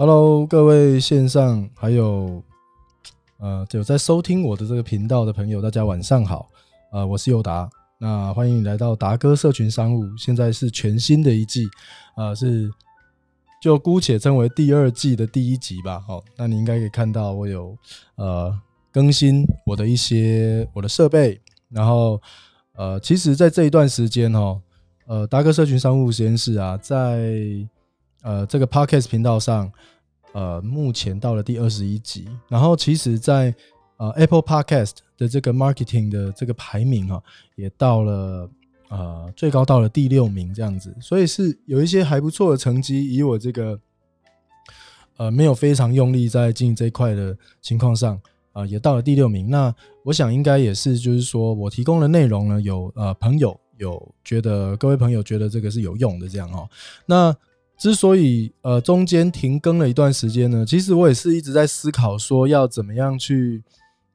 Hello，各位线上还有呃有在收听我的这个频道的朋友，大家晚上好。呃，我是尤达，那欢迎你来到达哥社群商务。现在是全新的一季，呃，是就姑且称为第二季的第一集吧。好，那你应该可以看到我有呃更新我的一些我的设备，然后呃，其实，在这一段时间哦，呃，达哥社群商务实验室啊，在呃这个 Podcast 频道上，呃，目前到了第二十一集，然后其实，在呃，Apple Podcast 的这个 marketing 的这个排名哈，也到了呃最高到了第六名这样子，所以是有一些还不错的成绩。以我这个呃没有非常用力在经营这一块的情况上啊，也到了第六名。那我想应该也是就是说我提供的内容呢，有呃朋友有觉得各位朋友觉得这个是有用的这样哈。那之所以呃中间停更了一段时间呢，其实我也是一直在思考说要怎么样去。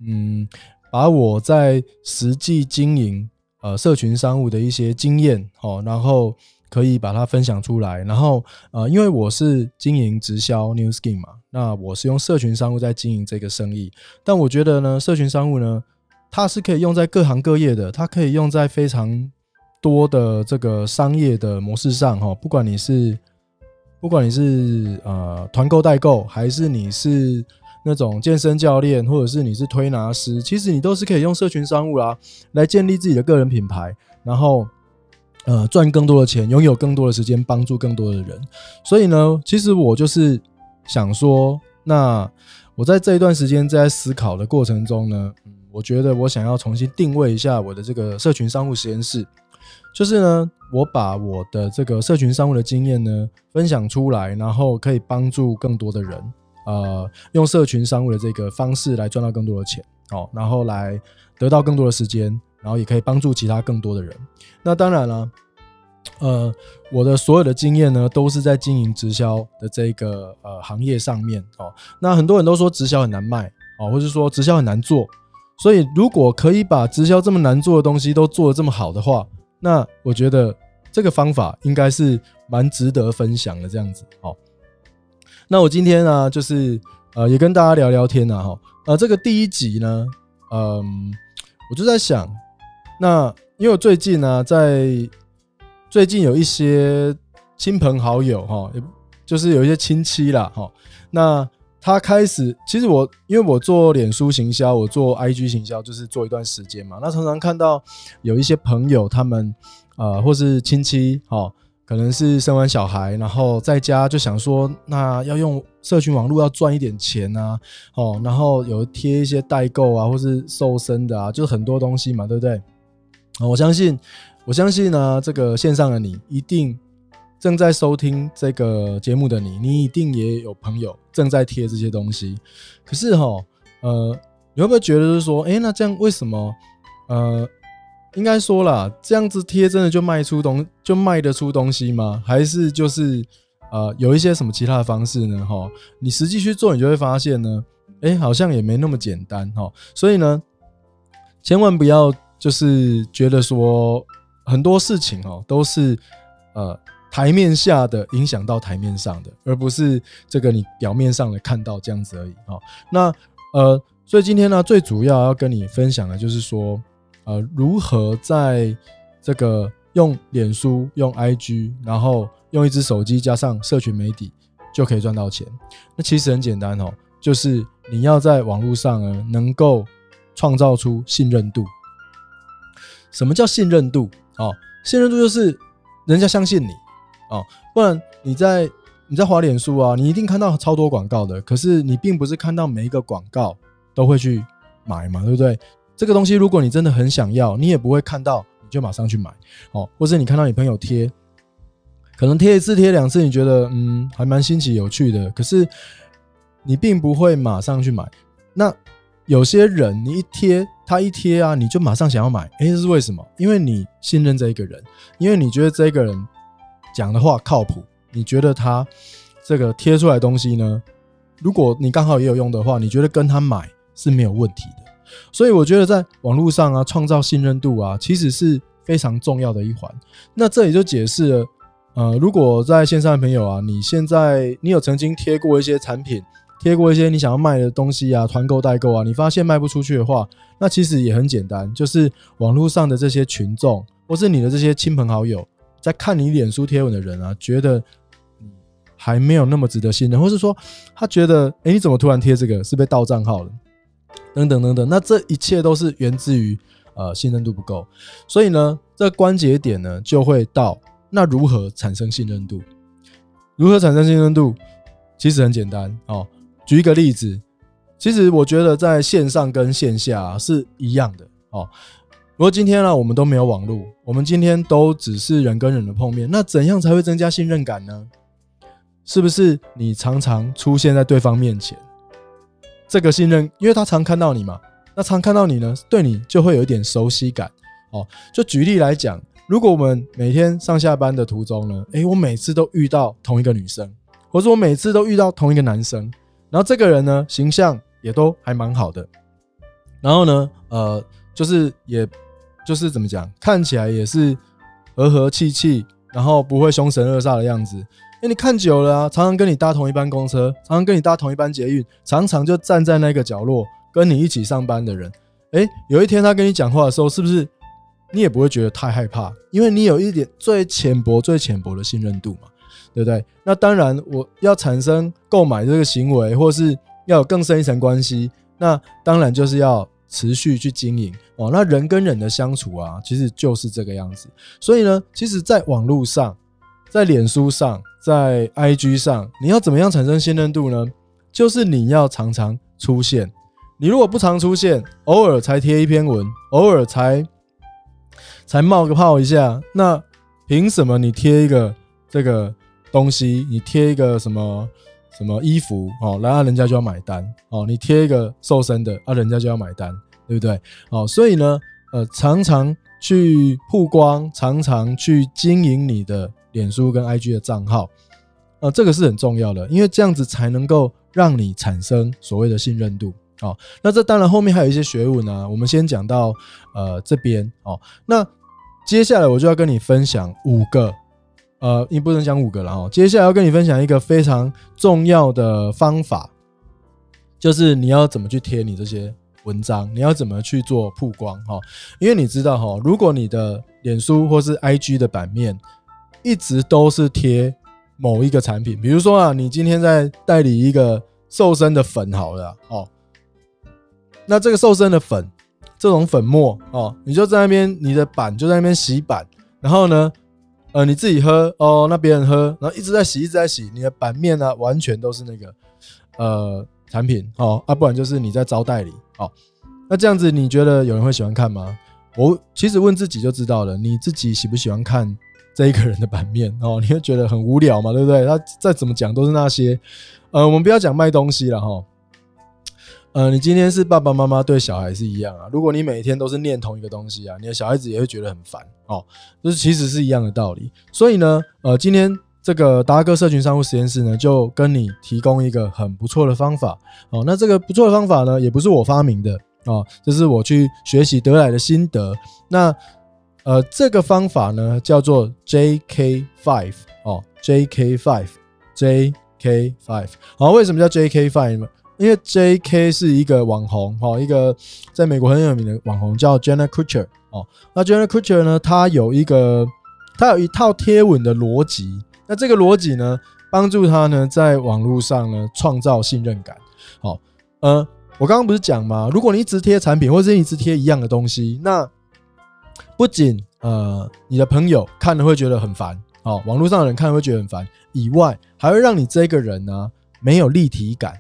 嗯，把我在实际经营呃社群商务的一些经验哦，然后可以把它分享出来。然后呃，因为我是经营直销 New Skin 嘛，那我是用社群商务在经营这个生意。但我觉得呢，社群商务呢，它是可以用在各行各业的，它可以用在非常多的这个商业的模式上哈。不管你是不管你是呃团购代购，还是你是。那种健身教练，或者是你是推拿师，其实你都是可以用社群商务啦，来建立自己的个人品牌，然后呃赚更多的钱，拥有更多的时间，帮助更多的人。所以呢，其实我就是想说，那我在这一段时间在思考的过程中呢，我觉得我想要重新定位一下我的这个社群商务实验室，就是呢，我把我的这个社群商务的经验呢分享出来，然后可以帮助更多的人。呃，用社群商务的这个方式来赚到更多的钱，哦，然后来得到更多的时间，然后也可以帮助其他更多的人。那当然了，呃，我的所有的经验呢，都是在经营直销的这个呃行业上面，哦。那很多人都说直销很难卖，哦，或者说直销很难做。所以如果可以把直销这么难做的东西都做得这么好的话，那我觉得这个方法应该是蛮值得分享的，这样子，哦。那我今天呢，就是呃，也跟大家聊聊天呐，哈，呃，这个第一集呢，嗯，我就在想，那因为我最近呢，在最近有一些亲朋好友哈，就是有一些亲戚啦，哈，那他开始，其实我因为我做脸书行销，我做 IG 行销，就是做一段时间嘛，那常常看到有一些朋友他们呃，或是亲戚，哈。可能是生完小孩，然后在家就想说，那要用社群网络要赚一点钱啊，哦，然后有贴一些代购啊，或是瘦身的啊，就很多东西嘛，对不对？我相信，我相信呢，这个线上的你一定正在收听这个节目的你，你一定也有朋友正在贴这些东西。可是哈，呃，你会不会觉得是说，哎，那这样为什么，呃？应该说啦，这样子贴真的就卖出东就卖得出东西吗？还是就是呃有一些什么其他的方式呢？哈，你实际去做，你就会发现呢，哎，好像也没那么简单哈。所以呢，千万不要就是觉得说很多事情哦都是呃台面下的影响到台面上的，而不是这个你表面上的看到这样子而已哈。那呃，所以今天呢，最主要要跟你分享的就是说。呃，如何在这个用脸书、用 IG，然后用一只手机加上社群媒体就可以赚到钱？那其实很简单哦，就是你要在网络上呢，能够创造出信任度。什么叫信任度？哦，信任度就是人家相信你哦，不然你在你在滑脸书啊，你一定看到超多广告的，可是你并不是看到每一个广告都会去买嘛，对不对？这个东西，如果你真的很想要，你也不会看到你就马上去买哦，或者你看到你朋友贴，可能贴一次贴两次，你觉得嗯还蛮新奇有趣的，可是你并不会马上去买。那有些人你一贴他一贴啊，你就马上想要买，诶，这是为什么？因为你信任这一个人，因为你觉得这个人讲的话靠谱，你觉得他这个贴出来东西呢，如果你刚好也有用的话，你觉得跟他买是没有问题的。所以我觉得在网络上啊，创造信任度啊，其实是非常重要的一环。那这也就解释了呃，如果在线上的朋友啊，你现在你有曾经贴过一些产品，贴过一些你想要卖的东西啊，团购代购啊，你发现卖不出去的话，那其实也很简单，就是网络上的这些群众，或是你的这些亲朋好友，在看你脸书贴文的人啊，觉得你还没有那么值得信任，或是说他觉得，哎，你怎么突然贴这个，是被盗账号了，等等等等，那这一切都是源自于呃信任度不够，所以呢，这关节点呢就会到。那如何产生信任度？如何产生信任度？其实很简单哦。举一个例子，其实我觉得在线上跟线下是一样的哦。如果今天呢，我们都没有网络，我们今天都只是人跟人的碰面，那怎样才会增加信任感呢？是不是你常常出现在对方面前，这个信任，因为他常看到你嘛，那常看到你呢，对你就会有一点熟悉感哦。就举例来讲。如果我们每天上下班的途中呢，诶，我每次都遇到同一个女生，或者我每次都遇到同一个男生，然后这个人呢形象也都还蛮好的，然后呢，呃，就是也就是怎么讲，看起来也是和和气气，然后不会凶神恶煞的样子。哎，你看久了啊，常常跟你搭同一班公车，常常跟你搭同一班捷运，常常就站在那个角落跟你一起上班的人，哎，有一天他跟你讲话的时候，是不是？你也不会觉得太害怕，因为你有一点最浅薄、最浅薄的信任度嘛，对不对？那当然，我要产生购买这个行为，或是要有更深一层关系，那当然就是要持续去经营哦。那人跟人的相处啊，其实就是这个样子。所以呢，其实，在网络上，在脸书上，在 IG 上，你要怎么样产生信任度呢？就是你要常常出现。你如果不常出现，偶尔才贴一篇文，偶尔才。才冒个泡一下，那凭什么你贴一个这个东西，你贴一个什么什么衣服哦，然后人家就要买单哦？你贴一个瘦身的啊，人家就要买单，对不对？哦，所以呢，呃，常常去曝光，常常去经营你的脸书跟 IG 的账号，呃，这个是很重要的，因为这样子才能够让你产生所谓的信任度。哦，那这当然后面还有一些学问呢。我们先讲到呃这边哦。那接下来我就要跟你分享五个，呃，你不能讲五个了哦。接下来要跟你分享一个非常重要的方法，就是你要怎么去贴你这些文章，你要怎么去做曝光哈。因为你知道哈，如果你的脸书或是 IG 的版面一直都是贴某一个产品，比如说啊，你今天在代理一个瘦身的粉好了哦。那这个瘦身的粉，这种粉末哦，你就在那边，你的板就在那边洗板，然后呢，呃，你自己喝哦，那别人喝，然后一直在洗，一直在洗，你的版面呢，完全都是那个呃产品哦，啊，不然就是你在招代理哦。那这样子，你觉得有人会喜欢看吗？我其实问自己就知道了，你自己喜不喜欢看这一个人的版面哦？你会觉得很无聊嘛，对不对？他再怎么讲都是那些，呃，我们不要讲卖东西了哈。呃，你今天是爸爸妈妈对小孩是一样啊。如果你每天都是念同一个东西啊，你的小孩子也会觉得很烦哦。就是其实是一样的道理。所以呢，呃，今天这个达哥社群商务实验室呢，就跟你提供一个很不错的方法哦。那这个不错的方法呢，也不是我发明的哦，这是我去学习得来的心得。那呃，这个方法呢，叫做 JK Five 哦，JK Five，JK Five。好，为什么叫 JK Five 呢？因为 J.K. 是一个网红哈，一个在美国很有名的网红叫 Jenna Kutcher 哦。那 Jenna Kutcher 呢，他有一个他有一套贴文的逻辑。那这个逻辑呢，帮助他呢在网络上呢创造信任感。好，呃，我刚刚不是讲吗？如果你一直贴产品，或者是一直贴一样的东西，那不仅呃你的朋友看了会觉得很烦，哦，网络上的人看了会觉得很烦，以外还会让你这个人呢没有立体感。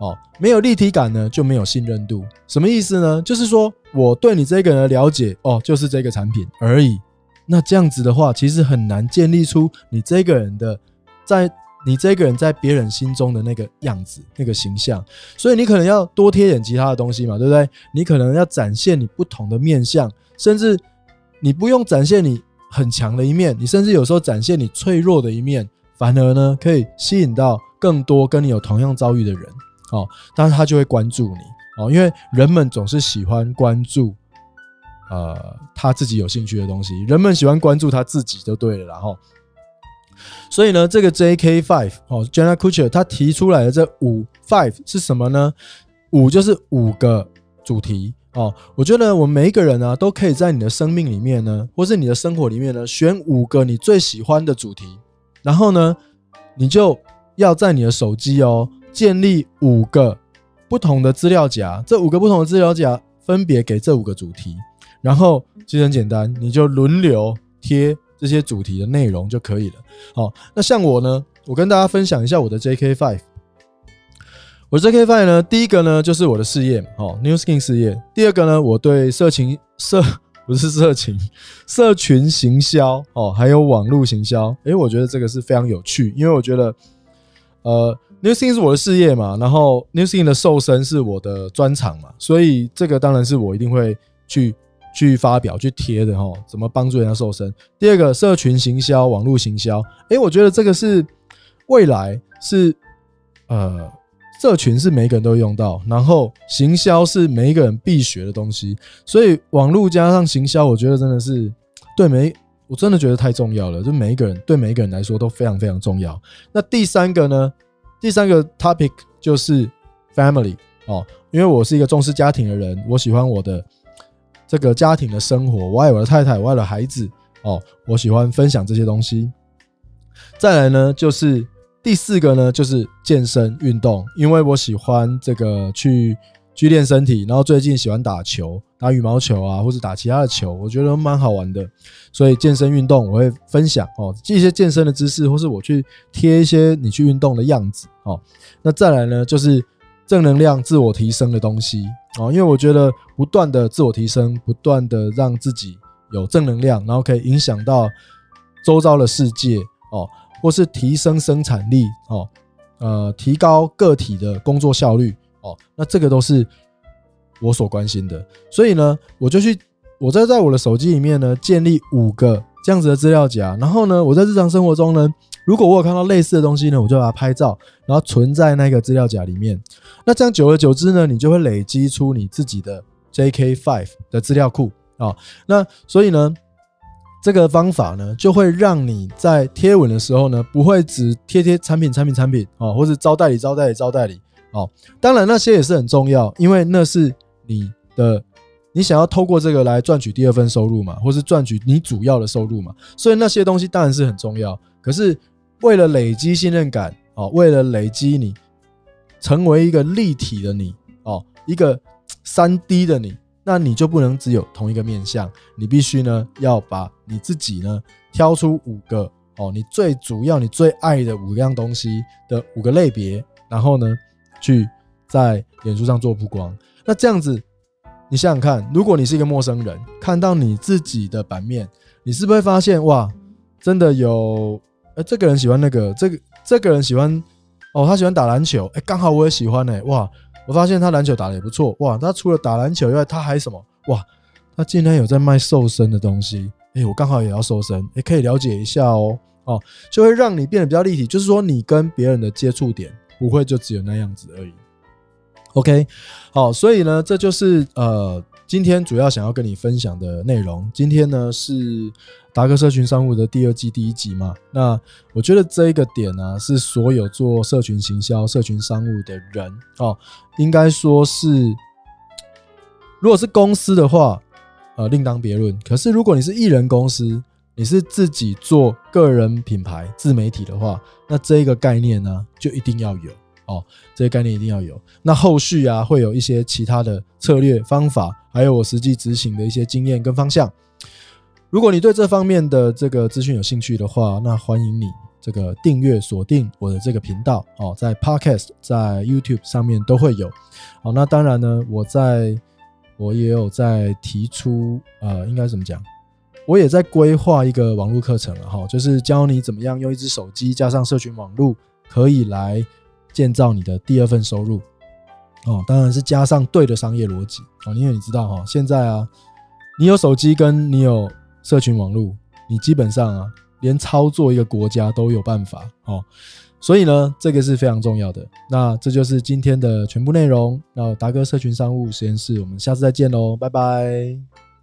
哦，没有立体感呢，就没有信任度。什么意思呢？就是说我对你这个人的了解，哦，就是这个产品而已。那这样子的话，其实很难建立出你这个人的，在你这个人在别人心中的那个样子、那个形象。所以你可能要多贴点其他的东西嘛，对不对？你可能要展现你不同的面相，甚至你不用展现你很强的一面，你甚至有时候展现你脆弱的一面，反而呢可以吸引到更多跟你有同样遭遇的人。哦，但是他就会关注你哦，因为人们总是喜欢关注，呃，他自己有兴趣的东西。人们喜欢关注他自己就对了，然后，所以呢，这个 J.K. Five 哦，Jenna Kutcher 他提出来的这五 Five 是什么呢？五就是五个主题哦。我觉得我们每一个人呢，都可以在你的生命里面呢，或是你的生活里面呢，选五个你最喜欢的主题，然后呢，你就要在你的手机哦，建立五个不同的资料夹，这五个不同的资料夹分别给这五个主题，然后其实很简单，你就轮流贴。这些主题的内容就可以了。好，那像我呢，我跟大家分享一下我的 JK Five。我 JK Five 呢，第一个呢就是我的事业，哦，New Skin 事业。第二个呢，我对色情社不是色情，社群行销哦，还有网络行销。诶，我觉得这个是非常有趣，因为我觉得，呃，New Skin 是我的事业嘛，然后 New Skin 的瘦身是我的专长嘛，所以这个当然是我一定会去。去发表、去贴的哈，怎么帮助人家瘦身？第二个，社群行销、网络行销，诶，我觉得这个是未来是呃，社群是每个人都用到，然后行销是每一个人必学的东西，所以网络加上行销，我觉得真的是对每我真的觉得太重要了，就每一个人对每一个人来说都非常非常重要。那第三个呢？第三个 topic 就是 family 哦，因为我是一个重视家庭的人，我喜欢我的。这个家庭的生活，我爱我的太太，我爱我的孩子哦，我喜欢分享这些东西。再来呢，就是第四个呢，就是健身运动，因为我喜欢这个去去练身体，然后最近喜欢打球，打羽毛球啊，或者打其他的球，我觉得蛮好玩的。所以健身运动我会分享哦，一些健身的知识，或是我去贴一些你去运动的样子哦。那再来呢，就是正能量、自我提升的东西。哦，因为我觉得不断的自我提升，不断的让自己有正能量，然后可以影响到周遭的世界哦，或是提升生产力哦，呃，提高个体的工作效率哦，那这个都是我所关心的。所以呢，我就去，我在在我的手机里面呢，建立五个这样子的资料夹，然后呢，我在日常生活中呢。如果我有看到类似的东西呢，我就把它拍照，然后存在那个资料夹里面。那这样久而久之呢，你就会累积出你自己的 JK Five 的资料库啊。那所以呢，这个方法呢，就会让你在贴文的时候呢，不会只贴贴产品、产品、产品啊，或者招代理、招代理、招代理哦。当然那些也是很重要，因为那是你的，你想要透过这个来赚取第二份收入嘛，或是赚取你主要的收入嘛。所以那些东西当然是很重要，可是。为了累积信任感哦，为了累积你成为一个立体的你哦，一个三 D 的你，那你就不能只有同一个面相，你必须呢要把你自己呢挑出五个哦，你最主要、你最爱的五样东西的五个类别，然后呢去在脸书上做曝光。那这样子，你想想看，如果你是一个陌生人，看到你自己的版面，你是不是会发现哇，真的有？哎，这个人喜欢那个，这个这个人喜欢哦，他喜欢打篮球，哎，刚好我也喜欢呢。哇，我发现他篮球打的也不错，哇，他除了打篮球以外，他还什么？哇，他竟然有在卖瘦身的东西，哎，我刚好也要瘦身，也可以了解一下哦，哦，就会让你变得比较立体，就是说你跟别人的接触点不会就只有那样子而已。OK，好，所以呢，这就是呃。今天主要想要跟你分享的内容，今天呢是达哥社群商务的第二季第一集嘛？那我觉得这一个点呢，是所有做社群行销、社群商务的人哦，应该说是，如果是公司的话，呃，另当别论。可是如果你是艺人公司，你是自己做个人品牌、自媒体的话，那这一个概念呢，就一定要有。哦，这些概念一定要有。那后续啊，会有一些其他的策略方法，还有我实际执行的一些经验跟方向。如果你对这方面的这个资讯有兴趣的话，那欢迎你这个订阅锁定我的这个频道哦，在 Podcast、在 YouTube 上面都会有。好，那当然呢，我在我也有在提出，呃，应该怎么讲？我也在规划一个网络课程了哈，就是教你怎么样用一只手机加上社群网络，可以来。建造你的第二份收入哦，当然是加上对的商业逻辑哦，因为你知道哈，现在啊，你有手机跟你有社群网络，你基本上啊，连操作一个国家都有办法哦，所以呢，这个是非常重要的。那这就是今天的全部内容。那达哥社群商务实验室，我们下次再见喽，拜拜。